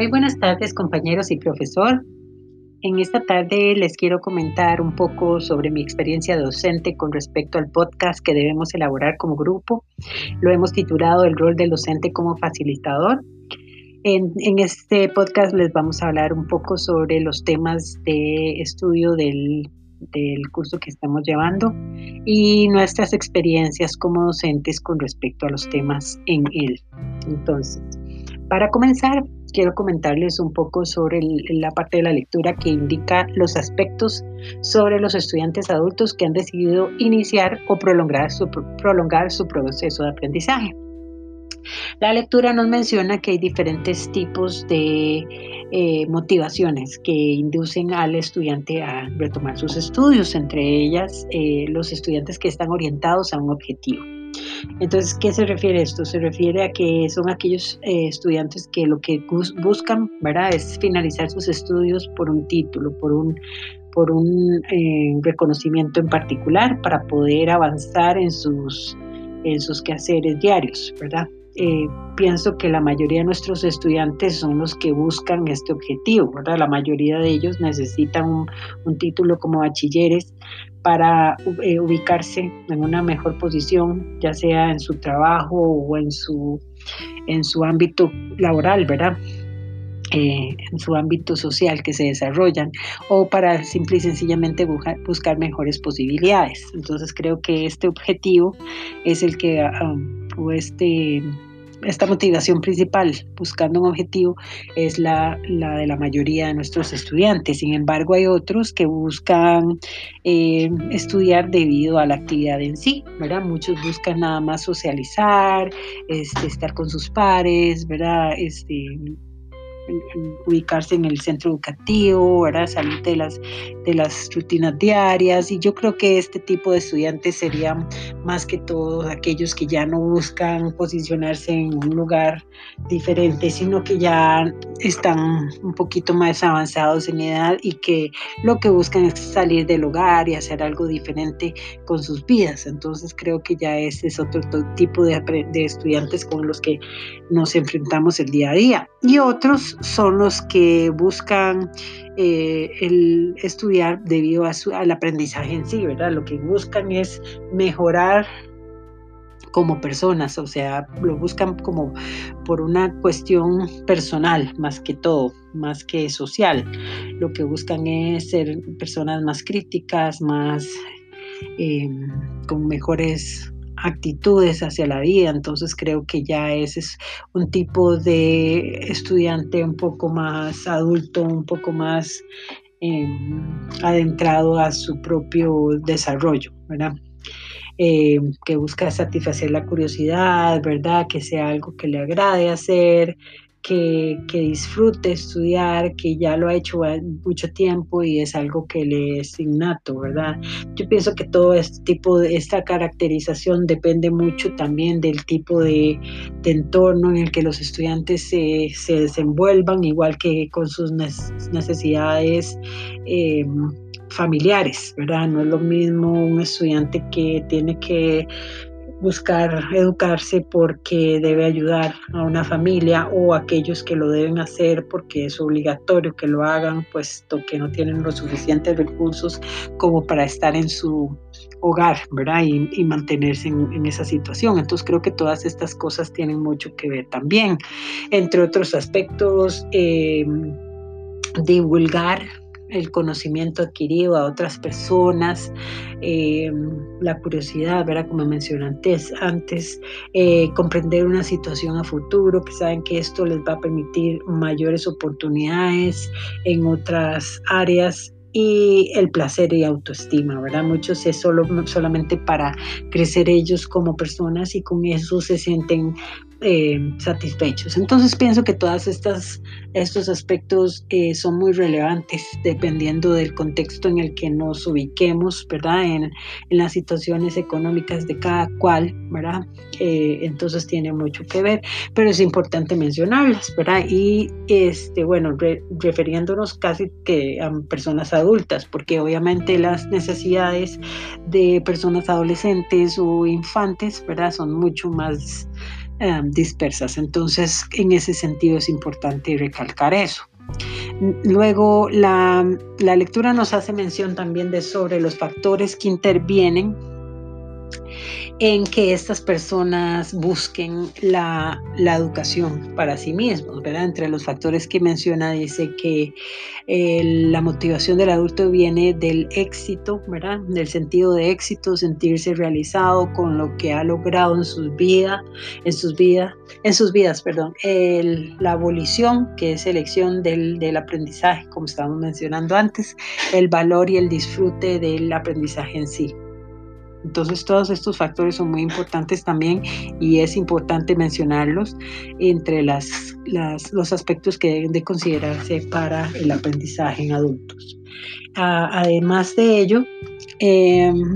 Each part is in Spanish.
Muy buenas tardes compañeros y profesor. En esta tarde les quiero comentar un poco sobre mi experiencia docente con respecto al podcast que debemos elaborar como grupo. Lo hemos titulado El rol del docente como facilitador. En, este podcast les vamos a hablar un poco sobre los temas de estudio del, del curso que estamos llevando y nuestras experiencias como docentes con respecto a los temas en él. Entonces, para comenzar, quiero comentarles un poco sobre la parte de la lectura que indica los aspectos sobre los estudiantes adultos que han decidido iniciar o prolongar su, prolongar su proceso de aprendizaje. La lectura nos menciona que hay diferentes tipos de eh, motivaciones que inducen al estudiante a retomar sus estudios, entre ellas eh, los estudiantes que están orientados a un objetivo. Entonces, ¿qué se refiere esto? Se refiere a que son aquellos eh, estudiantes que lo que buscan, ¿verdad?, es finalizar sus estudios por un título, por un, por un eh, reconocimiento en particular para poder avanzar en sus, en sus quehaceres diarios, ¿verdad? Eh, pienso que la mayoría de nuestros estudiantes son los que buscan este objetivo, ¿verdad? La mayoría de ellos necesitan un, título como bachilleres para eh, ubicarse en una mejor posición, ya sea en su trabajo o en su, en su ámbito laboral, ¿verdad? Eh, en su ámbito social que se desarrollan o para simple y sencillamente buscar, mejores posibilidades. Entonces creo que este objetivo es el que um, este esta motivación principal, buscando un objetivo, es la, de la mayoría de nuestros estudiantes. Sin embargo, hay otros que buscan eh, estudiar debido a la actividad en sí, ¿verdad? Muchos buscan nada más socializar, este, estar con sus pares, ¿verdad? Este, ubicarse en el centro educativo, ¿verdad? salir de las, de las rutinas diarias. Y yo creo que este tipo de estudiantes serían más que todos aquellos que ya no buscan posicionarse en un lugar diferente, sino que ya están un poquito más avanzados en edad y que lo que buscan es salir del hogar y hacer algo diferente con sus vidas. Entonces creo que ya ese es otro tipo de, de estudiantes con los que nos enfrentamos el día a día. Y otros son los que buscan eh, el estudiar debido a su, al aprendizaje en sí, ¿verdad? Lo que buscan es mejorar como personas, o sea, lo buscan como por una cuestión personal más que todo, más que social. Lo que buscan es ser personas más críticas, más eh, con mejores actitudes hacia la vida, entonces creo que ya ese es un tipo de estudiante un poco más adulto, un poco más em, adentrado a su propio desarrollo, ¿verdad? Em, que busca satisfacer la curiosidad, ¿verdad? Que sea algo que le agrade hacer, que, disfrute estudiar, que ya lo ha hecho mucho tiempo y es algo que le es innato, ¿verdad? Yo pienso que todo este tipo de esta caracterización depende mucho también del tipo de, entorno en el que los estudiantes se, desenvuelvan, igual que con sus necesidades. Eh, familiares, ¿verdad? No es lo mismo un estudiante que tiene que buscar educarse porque debe ayudar a una familia o aquellos que lo deben hacer porque es obligatorio que lo hagan, puesto que no tienen los suficientes recursos como para estar en su hogar, ¿verdad? Y, mantenerse en, esa situación. Entonces creo que todas estas cosas tienen mucho que ver también. Entre otros aspectos, eh, divulgar el conocimiento adquirido a otras personas, eh, la curiosidad, ¿verdad? Como mencioné antes, antes eh, comprender una situación a futuro, que saben que esto les va a permitir mayores oportunidades en otras áreas y el placer y autoestima, ¿verdad? Muchos es solo, solamente para crecer ellos como personas y con eso se sienten eh, satisfechos. Entonces pienso que todos estos aspectos eh, son muy relevantes dependiendo del contexto en el que nos ubiquemos, ¿verdad? En, las situaciones económicas de cada cual, ¿verdad? Eh, entonces tiene mucho que ver, pero es importante mencionarlas, ¿verdad? Y, este, bueno, refiriéndonos casi que a personas adultas, porque obviamente las necesidades de personas adolescentes o infantes, ¿verdad? Son mucho más em, dispersas. Entonces, en ese sentido es importante recalcar eso. Luego, la, la lectura nos hace mención también de sobre los factores que intervienen en que estas personas busquen la, educación para sí mismos, ¿verdad? Entre los factores que menciona dice que eh, la motivación del adulto viene del éxito, ¿verdad? Del sentido de éxito, sentirse realizado con lo que ha logrado en sus vidas, en sus vidas, en sus vidas, perdón. la abolición, que es elección del, del aprendizaje, como estábamos mencionando antes, el valor y el disfrute del aprendizaje en sí. Entonces todos estos factores son muy importantes también y es importante mencionarlos entre las, los aspectos que deben de considerarse para el aprendizaje en adultos. además de ello, em,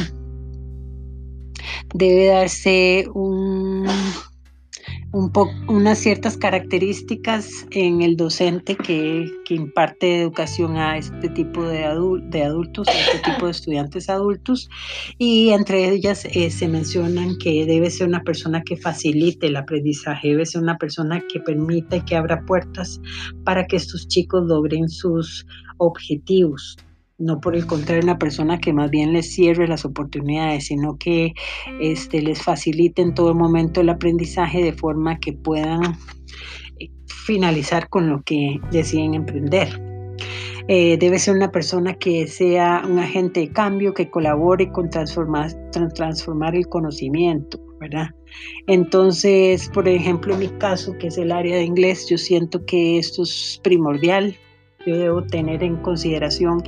debe darse un un unas ciertas características en el docente que, que imparte educación a este tipo de, de, adultos, a este tipo de estudiantes adultos, y entre ellas eh, se mencionan que debe ser una persona que facilite el aprendizaje, debe ser una persona que permita y que abra puertas para que estos chicos logren sus objetivos no por el contrario una persona que más bien les cierre las oportunidades, sino que este, les facilite en todo momento el aprendizaje de forma que puedan eh, finalizar con lo que deciden emprender. Eh, debe ser una persona que sea un agente de cambio, que colabore con transformar, transformar el conocimiento, ¿verdad? Entonces, por ejemplo, en mi caso, que es el área de inglés, yo siento que esto es primordial yo debo tener en consideración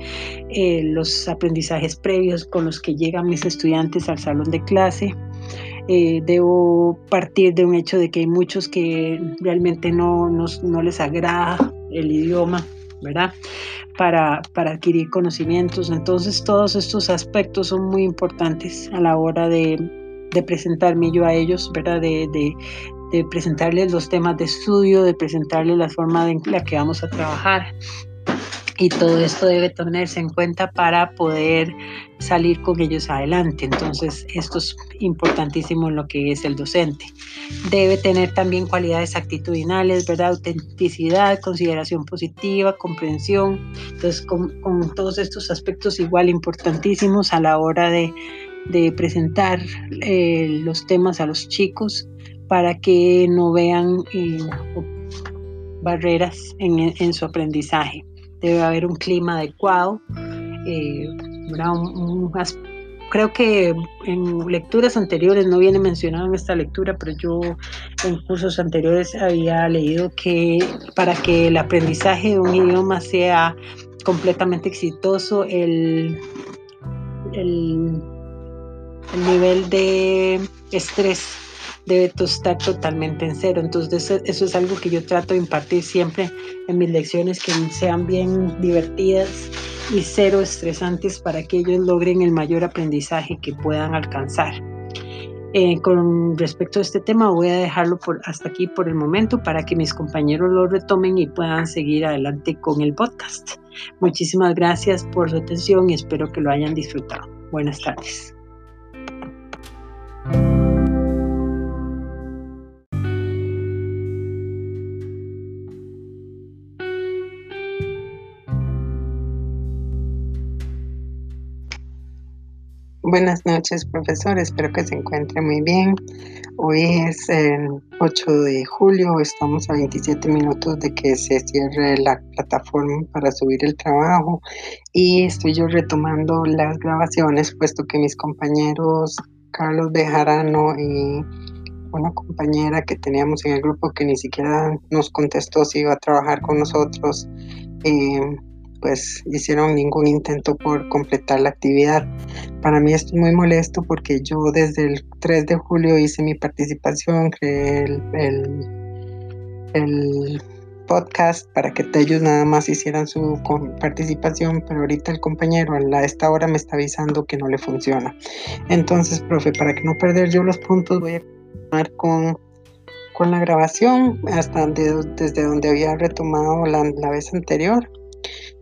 eh, los aprendizajes previos con los que llegan mis estudiantes al salón de clase. Eh, debo partir de un hecho de que hay muchos que realmente no, no, les agrada el idioma, ¿verdad? Para, para, adquirir conocimientos. Entonces todos estos aspectos son muy importantes a la hora de, de presentarme yo a ellos, ¿verdad? De, de, de presentarles los temas de estudio, de presentarles la forma en la que vamos a trabajar. Y todo esto debe tenerse en cuenta para poder salir con ellos adelante. Entonces, esto es importantísimo en lo que es el docente. Debe tener también cualidades actitudinales, ¿verdad? Autenticidad, consideración positiva, comprensión. Entonces, con, todos estos aspectos igual importantísimos a la hora de, presentar eh, los temas a los chicos para que no vean eh, barreras en, su aprendizaje. Debe haber un clima adecuado. Eh, creo que en lecturas anteriores, no viene mencionado en esta lectura, pero yo en cursos anteriores había leído que para que el aprendizaje de un idioma sea completamente exitoso, el, el nivel de estrés debe estar totalmente en cero. Entonces eso es algo que yo trato de impartir siempre en mis lecciones, que sean bien divertidas y cero estresantes para que ellos logren el mayor aprendizaje que puedan alcanzar. Eh, con respecto a este tema voy a dejarlo por, hasta aquí por el momento para que mis compañeros lo retomen y puedan seguir adelante con el podcast. Muchísimas gracias por su atención y espero que lo hayan disfrutado. Buenas tardes. Buenas noches, profesor. Espero que se encuentre muy bien. Hoy es el 8 de julio. Estamos a 27 minutos de que se cierre la plataforma para subir el trabajo y estoy yo retomando las grabaciones, puesto que mis compañeros Carlos Bejarano y una compañera que teníamos en el grupo que ni siquiera nos contestó si iba a trabajar con nosotros. Eh, pues hicieron ningún intento por completar la actividad. Para mí esto es muy molesto porque yo desde el 3 de julio hice mi participación, creé el, el, podcast para que ellos nada más hicieran su participación, pero ahorita el compañero a esta hora me está avisando que no le funciona. Entonces, profe, para que no perder yo los puntos, voy a continuar con, con la grabación hasta desde donde había retomado la, la vez anterior.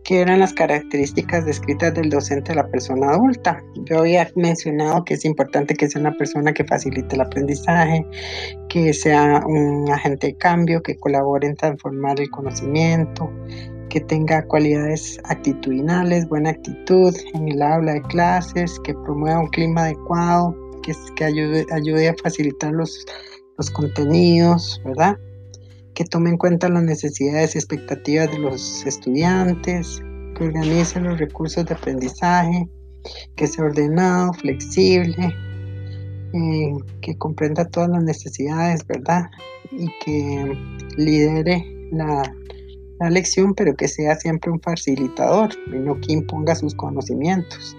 ¿Qué eran las características descritas del docente a la persona adulta? Yo había mencionado que es importante que sea una persona que facilite el aprendizaje, que sea un agente de cambio, que colabore en transformar el conocimiento, que tenga cualidades actitudinales, buena actitud en el aula de clases, que promueva un clima adecuado, que, que ayude, a facilitar los contenidos, ¿verdad? Que tome en cuenta las necesidades y expectativas de los estudiantes, que organice los recursos de aprendizaje, que sea ordenado, flexible, eh, que comprenda todas las necesidades, ¿verdad? Y que lidere la, la lección, pero que sea siempre un facilitador y no que imponga sus conocimientos.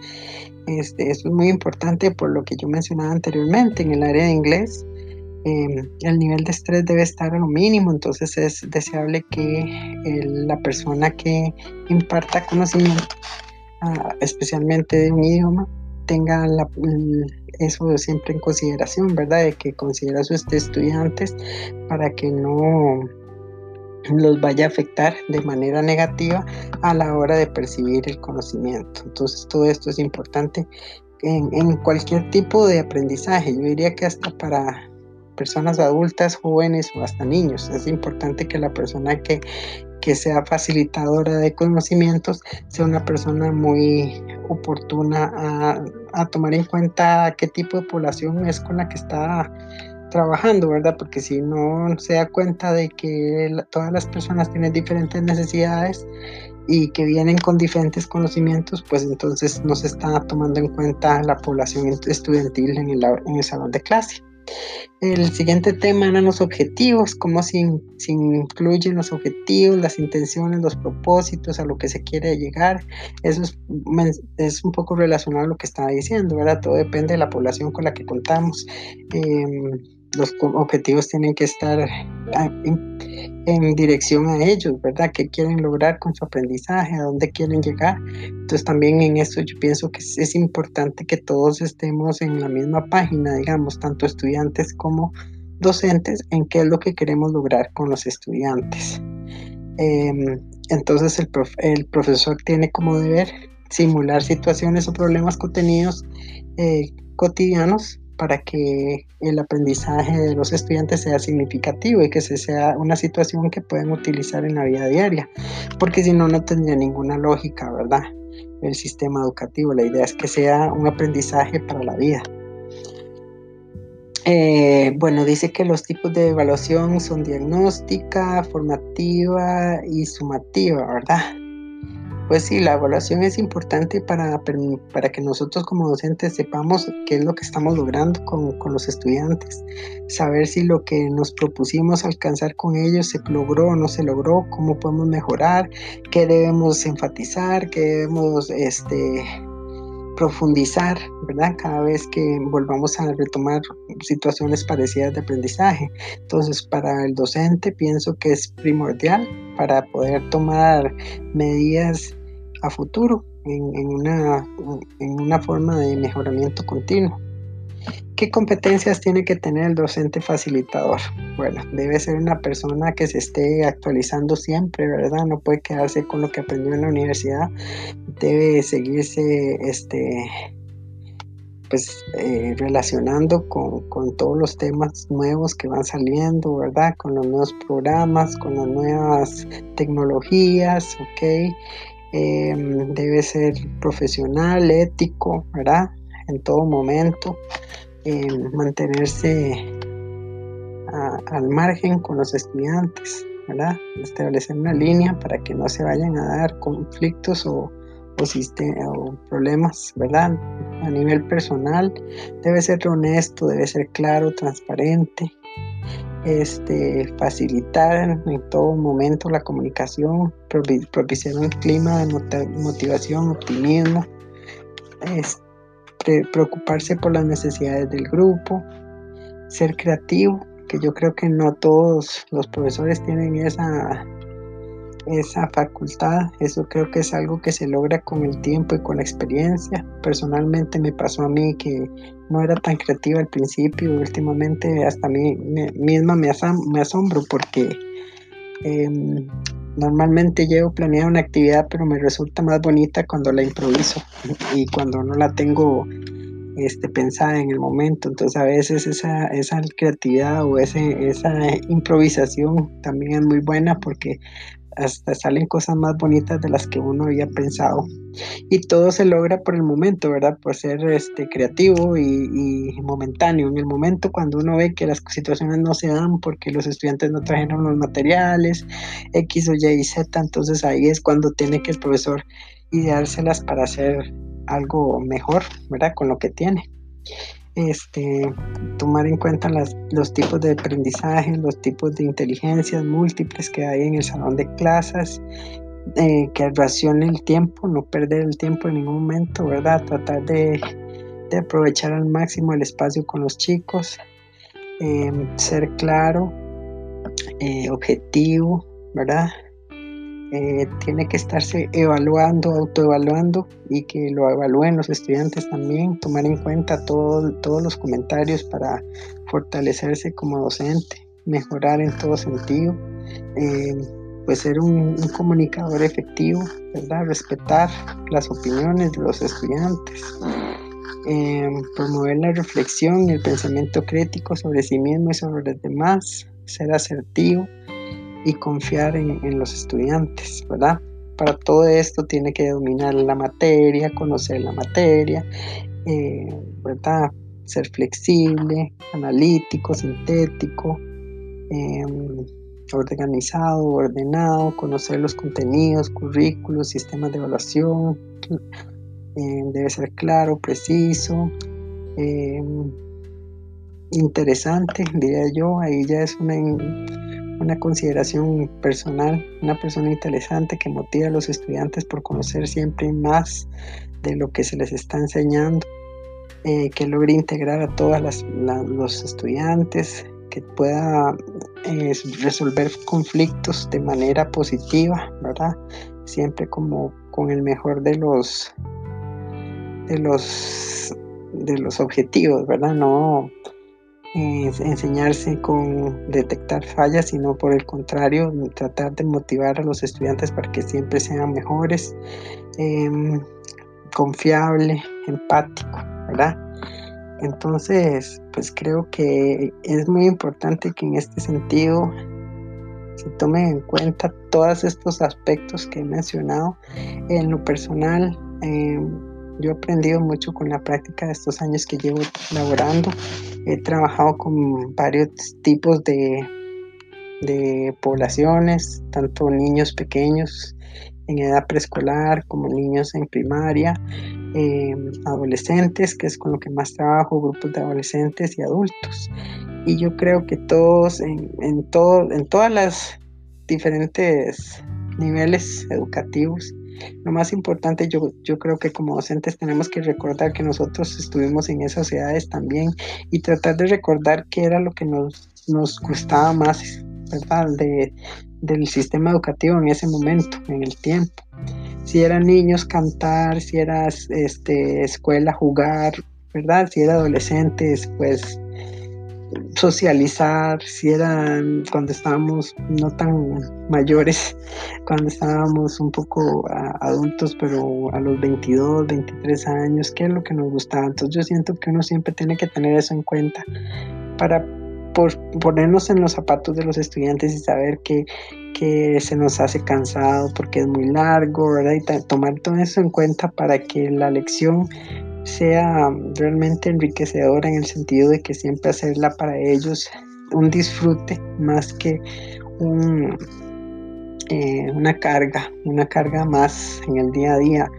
Este, es muy importante por lo que yo mencionaba anteriormente en el área de inglés. Em, el nivel de estrés debe estar a lo mínimo, entonces es deseable que la persona que imparta conocimiento, ah, especialmente de un idioma, tenga eso siempre en consideración, ¿verdad? De que considera a sus estudiantes para que no los vaya a afectar de manera negativa a la hora de percibir el conocimiento. Entonces todo esto es importante en cualquier tipo de aprendizaje. Yo diría que hasta para personas adultas, jóvenes o hasta niños. Es importante que la persona que, sea facilitadora de conocimientos sea una persona muy oportuna a, tomar en cuenta qué tipo de población es con la que está trabajando, ¿verdad? Porque si no se da cuenta de que todas las personas tienen diferentes necesidades y que vienen con diferentes conocimientos, pues entonces no se está tomando en cuenta la población estudiantil en el, en el salón de clase. El siguiente tema eran los objetivos, cómo se, incluyen los objetivos, las intenciones, los propósitos, a lo que se quiere llegar. Eso es, un poco relacionado a lo que estaba diciendo, ¿verdad? Todo depende de la población con la que contamos. Em, los objetivos tienen que estar ah, en, dirección a ellos, ¿verdad? ¿Qué quieren lograr con su aprendizaje? ¿A dónde quieren llegar? Entonces también en eso yo pienso que es, importante que todos estemos en la misma página, digamos, tanto estudiantes como docentes, en qué es lo que queremos lograr con los estudiantes. Em, entonces el, el profesor tiene como deber simular situaciones o problemas contenidos eh, cotidianos para que el aprendizaje de los estudiantes sea significativo y que sea una situación que pueden utilizar en la vida diaria, porque si no, no tendría ninguna lógica, ¿verdad? El sistema educativo, la idea es que sea un aprendizaje para la vida. Eh, bueno, dice que los tipos de evaluación son diagnóstica, formativa y sumativa, ¿verdad? Pues sí, la evaluación es importante para, para que nosotros como docentes sepamos qué es lo que estamos logrando con, los estudiantes, saber si lo que nos propusimos alcanzar con ellos se logró o no se logró, cómo podemos mejorar, qué debemos enfatizar, qué debemos este, profundizar, ¿verdad? Cada vez que volvamos a retomar situaciones parecidas de aprendizaje. Entonces, para el docente pienso que es primordial para poder tomar medidas a futuro en, una, en una forma de mejoramiento continuo. ¿Qué competencias tiene que tener el docente facilitador? Bueno, debe ser una persona que se esté actualizando siempre, ¿verdad? No puede quedarse con lo que aprendió en la universidad. Debe seguirse este, pues eh, relacionando con, con, todos los temas nuevos que van saliendo, ¿verdad? Con los nuevos programas, con las nuevas tecnologías, ¿ok? Em, debe ser profesional, ético, ¿verdad? En todo momento, em, mantenerse al margen con los estudiantes, ¿verdad? Establecer una línea para que no se vayan a dar conflictos o, o problemas, ¿verdad? A nivel personal, debe ser honesto, debe ser claro, transparente, este, facilitar en todo momento la comunicación, propiciar un clima de motivación, optimismo, preocuparse por las necesidades del grupo, ser creativo, que yo creo que no todos los profesores tienen esa esa facultad. Eso creo que es algo que se logra con el tiempo y con la experiencia. Personalmente me pasó a mí que no era tan creativa al principio, últimamente hasta a mí misma me, asombro porque em, normalmente llevo planeada una actividad, pero me resulta más bonita cuando la improviso y cuando no la tengo este, pensada en el momento. Entonces a veces esa, esa creatividad o ese, esa improvisación también es muy buena porque hasta salen cosas más bonitas de las que uno había pensado. Y todo se logra por el momento, ¿verdad? Por ser este, creativo y, momentáneo. En el momento cuando uno ve que las situaciones no se dan porque los estudiantes no trajeron los materiales, X o Y y Z, entonces ahí es cuando tiene que el profesor ideárselas para hacer algo mejor, ¿verdad? Con lo que tiene este, tomar en cuenta los tipos de aprendizaje, los tipos de inteligencias múltiples que hay en el salón de clases, eh, que racione el tiempo, no perder el tiempo en ningún momento, ¿verdad? Tratar de, aprovechar al máximo el espacio con los chicos, eh, ser claro, eh, objetivo, ¿verdad? Eh, tiene que estarse evaluando, autoevaluando y que lo evalúen los estudiantes también, tomar en cuenta todos los comentarios para fortalecerse como docente, mejorar en todo sentido, eh, pues ser un, comunicador efectivo, ¿verdad? respetar las opiniones de los estudiantes. Eh, promover la reflexión y el pensamiento crítico sobre sí mismo y sobre los demás, ser asertivo, y confiar en, los estudiantes, ¿verdad? Para todo esto tiene que dominar la materia, conocer la materia, eh, ¿verdad? Ser flexible, analítico, sintético, em, organizado, ordenado, conocer los contenidos, currículos, sistemas de evaluación, em, debe ser claro, preciso, em, interesante, diría yo, ahí ya es una una consideración personal, una persona interesante que motiva a los estudiantes por conocer siempre más de lo que se les está enseñando, eh, que logre integrar a todos los estudiantes, que pueda eh, resolver conflictos de manera positiva, ¿verdad? Siempre como con el mejor de los de los de los objetivos, ¿verdad? No enseñarse con detectar fallas, sino por el contrario, tratar de motivar a los estudiantes para que siempre sean mejores, em, confiable, empático, ¿verdad? Entonces, pues creo que es muy importante que en este sentido se tomen en cuenta todos estos aspectos que he mencionado en lo personal. Em, yo he aprendido mucho con la práctica de estos años que llevo laborando. He trabajado con varios tipos de, de poblaciones, tanto niños pequeños en edad preescolar como niños en primaria, em, adolescentes, que es con lo que más trabajo, grupos de adolescentes y adultos. Y yo creo que todos, en, en, todo, en todas las diferentes niveles educativos, lo más importante, yo, yo creo que como docentes tenemos que recordar que nosotros estuvimos en esas edades también y tratar de recordar qué era lo que nos, nos gustaba más, ¿verdad? De, del sistema educativo en ese momento, en el tiempo. Si eran niños, cantar, si era este, escuela, jugar, ¿verdad? Si era adolescentes, pues socializar, si eran cuando estábamos no tan mayores, cuando estábamos un poco adultos, pero a los 22, 23 años, qué es lo que nos gustaba. Entonces yo siento que uno siempre tiene que tener eso en cuenta para ponernos en los zapatos de los estudiantes y saber que, que se nos hace cansado porque es muy largo, ¿verdad? Y tomar todo eso en cuenta para que la lección sea realmente enriquecedora en el sentido de que siempre hacerla para ellos un disfrute más que un, eh, una carga, una carga más en el día a día.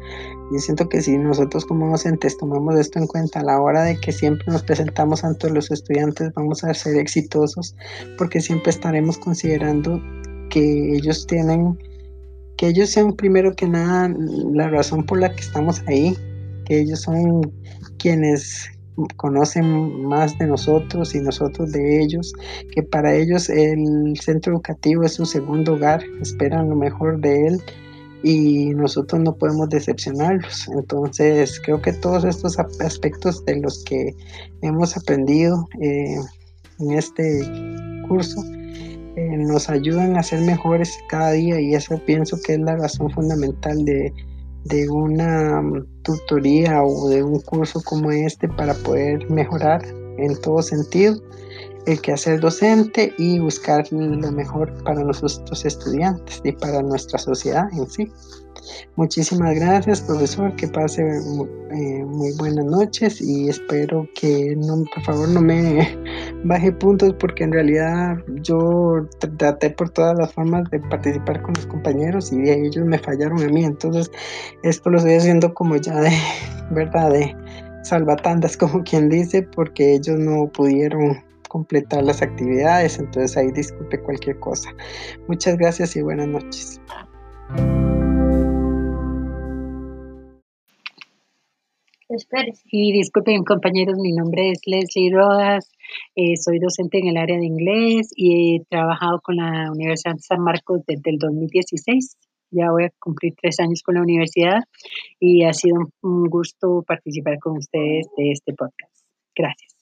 Yo siento que si nosotros como docentes tomamos esto en cuenta a la hora de que siempre nos presentamos ante los estudiantes, vamos a ser exitosos porque siempre estaremos considerando que ellos tienen, que ellos sean primero que nada la razón por la que estamos ahí, que ellos son quienes conocen más de nosotros y nosotros de ellos, que para ellos el centro educativo es su segundo hogar, esperan lo mejor de él y nosotros no podemos decepcionarlos. Entonces creo que todos estos aspectos de los que hemos aprendido eh, en este curso eh, nos ayudan a ser mejores cada día y eso pienso que es la razón fundamental de, de una tutoría o de un curso como este para poder mejorar en todo sentido el quehacer docente y buscar lo mejor para nuestros estudiantes y para nuestra sociedad en sí. Muchísimas gracias, profesor. Que pase eh, muy buenas noches y espero que no, por favor no me baje puntos porque en realidad yo traté por todas las formas de participar con los compañeros y ellos me fallaron a mí. Entonces, esto lo estoy haciendo como ya de verdad de salvatandas, como quien dice, porque ellos no pudieron completar las actividades, entonces ahí disculpe cualquier cosa. Muchas gracias y buenas noches. Y disculpen compañeros, mi nombre es Leslie Rodas, eh, soy docente en el área de inglés y he trabajado con la Universidad de San Marcos desde el 2016. Ya voy a cumplir tres años con la universidad y ha sido un gusto participar con ustedes de este podcast. Gracias.